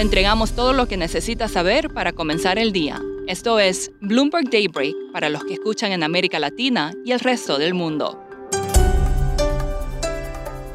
Le entregamos todo lo que necesita saber para comenzar el día. Esto es Bloomberg Daybreak para los que escuchan en América Latina y el resto del mundo.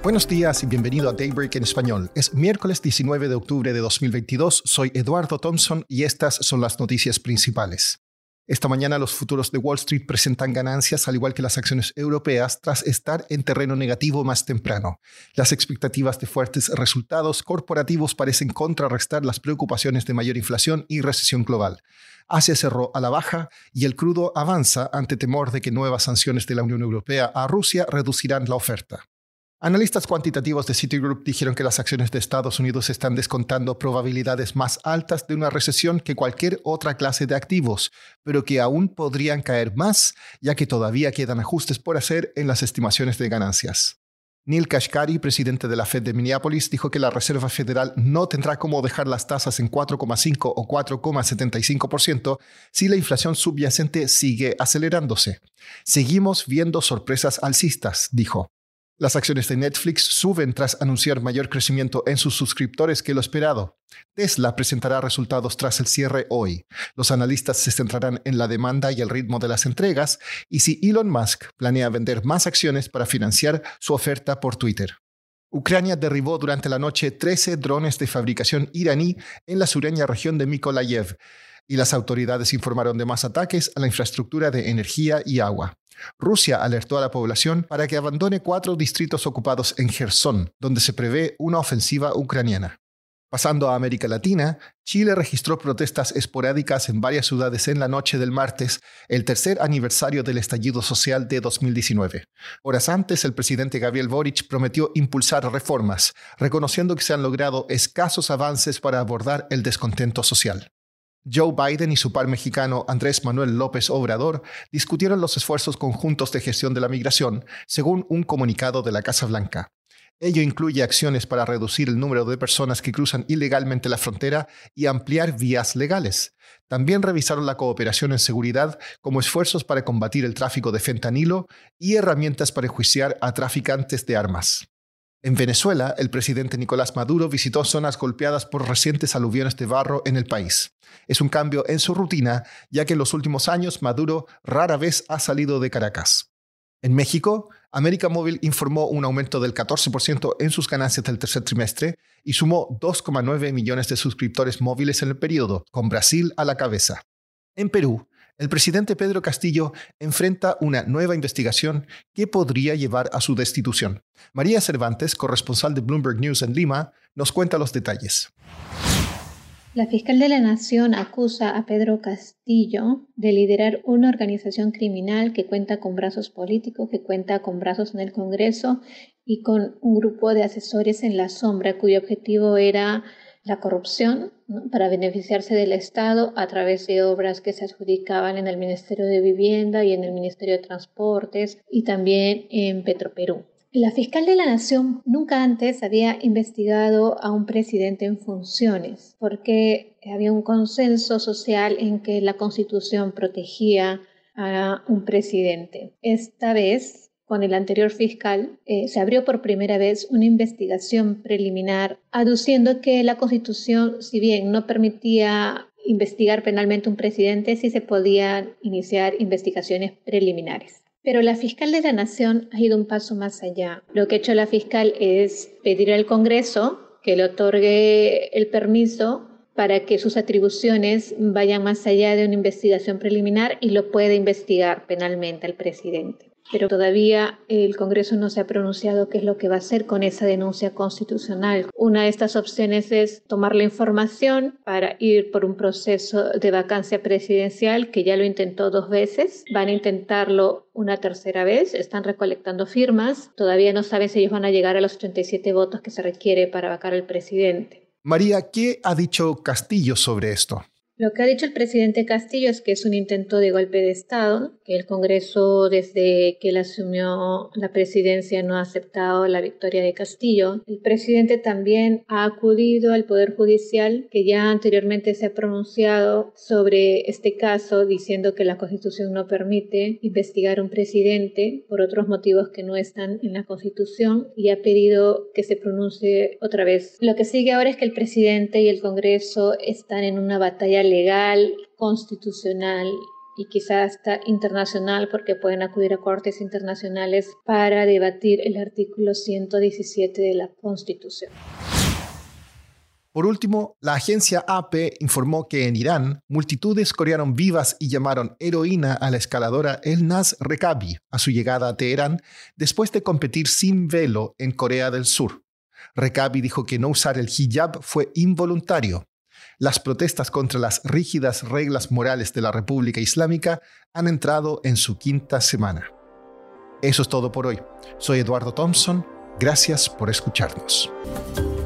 Buenos días y bienvenido a Daybreak en español. Es miércoles 19 de octubre de 2022. Soy Eduardo Thompson y estas son las noticias principales. Esta mañana los futuros de Wall Street presentan ganancias al igual que las acciones europeas tras estar en terreno negativo más temprano. Las expectativas de fuertes resultados corporativos parecen contrarrestar las preocupaciones de mayor inflación y recesión global. Asia cerró a la baja y el crudo avanza ante temor de que nuevas sanciones de la Unión Europea a Rusia reducirán la oferta. Analistas cuantitativos de Citigroup dijeron que las acciones de Estados Unidos están descontando probabilidades más altas de una recesión que cualquier otra clase de activos, pero que aún podrían caer más, ya que todavía quedan ajustes por hacer en las estimaciones de ganancias. Neil Kashkari, presidente de la Fed de Minneapolis, dijo que la Reserva Federal no tendrá cómo dejar las tasas en 4,5 o 4,75% si la inflación subyacente sigue acelerándose. Seguimos viendo sorpresas alcistas, dijo. Las acciones de Netflix suben tras anunciar mayor crecimiento en sus suscriptores que lo esperado. Tesla presentará resultados tras el cierre hoy. Los analistas se centrarán en la demanda y el ritmo de las entregas y si Elon Musk planea vender más acciones para financiar su oferta por Twitter. Ucrania derribó durante la noche 13 drones de fabricación iraní en la sureña región de Mykolaiv y las autoridades informaron de más ataques a la infraestructura de energía y agua. Rusia alertó a la población para que abandone cuatro distritos ocupados en Gerson, donde se prevé una ofensiva ucraniana. Pasando a América Latina, Chile registró protestas esporádicas en varias ciudades en la noche del martes, el tercer aniversario del estallido social de 2019. Horas antes, el presidente Gabriel Boric prometió impulsar reformas, reconociendo que se han logrado escasos avances para abordar el descontento social. Joe Biden y su par mexicano Andrés Manuel López Obrador discutieron los esfuerzos conjuntos de gestión de la migración, según un comunicado de la Casa Blanca. Ello incluye acciones para reducir el número de personas que cruzan ilegalmente la frontera y ampliar vías legales. También revisaron la cooperación en seguridad como esfuerzos para combatir el tráfico de fentanilo y herramientas para enjuiciar a traficantes de armas. En Venezuela, el presidente Nicolás Maduro visitó zonas golpeadas por recientes aluviones de barro en el país. Es un cambio en su rutina, ya que en los últimos años Maduro rara vez ha salido de Caracas. En México, América Móvil informó un aumento del 14% en sus ganancias del tercer trimestre y sumó 2,9 millones de suscriptores móviles en el periodo, con Brasil a la cabeza. En Perú, el presidente Pedro Castillo enfrenta una nueva investigación que podría llevar a su destitución. María Cervantes, corresponsal de Bloomberg News en Lima, nos cuenta los detalles. La fiscal de la Nación acusa a Pedro Castillo de liderar una organización criminal que cuenta con brazos políticos, que cuenta con brazos en el Congreso y con un grupo de asesores en la sombra cuyo objetivo era la corrupción para beneficiarse del Estado a través de obras que se adjudicaban en el Ministerio de Vivienda y en el Ministerio de Transportes y también en Petroperú. La fiscal de la Nación nunca antes había investigado a un presidente en funciones porque había un consenso social en que la Constitución protegía a un presidente. Esta vez con el anterior fiscal, eh, se abrió por primera vez una investigación preliminar aduciendo que la Constitución, si bien no permitía investigar penalmente un presidente, sí se podían iniciar investigaciones preliminares. Pero la fiscal de la Nación ha ido un paso más allá. Lo que ha hecho la fiscal es pedir al Congreso que le otorgue el permiso para que sus atribuciones vayan más allá de una investigación preliminar y lo pueda investigar penalmente al presidente. Pero todavía el Congreso no se ha pronunciado qué es lo que va a hacer con esa denuncia constitucional. Una de estas opciones es tomar la información para ir por un proceso de vacancia presidencial que ya lo intentó dos veces. Van a intentarlo una tercera vez. Están recolectando firmas. Todavía no saben si ellos van a llegar a los 37 votos que se requiere para vacar al presidente. María, ¿qué ha dicho Castillo sobre esto? Lo que ha dicho el presidente Castillo es que es un intento de golpe de Estado, que el Congreso desde que él asumió la presidencia no ha aceptado la victoria de Castillo. El presidente también ha acudido al Poder Judicial, que ya anteriormente se ha pronunciado sobre este caso, diciendo que la Constitución no permite investigar a un presidente por otros motivos que no están en la Constitución y ha pedido que se pronuncie otra vez. Lo que sigue ahora es que el presidente y el Congreso están en una batalla legal, constitucional y quizás hasta internacional porque pueden acudir a cortes internacionales para debatir el artículo 117 de la Constitución. Por último, la agencia AP informó que en Irán multitudes corearon vivas y llamaron heroína a la escaladora Elnaz Rekabi a su llegada a Teherán después de competir sin velo en Corea del Sur. Rekabi dijo que no usar el hijab fue involuntario las protestas contra las rígidas reglas morales de la República Islámica han entrado en su quinta semana. Eso es todo por hoy. Soy Eduardo Thompson. Gracias por escucharnos.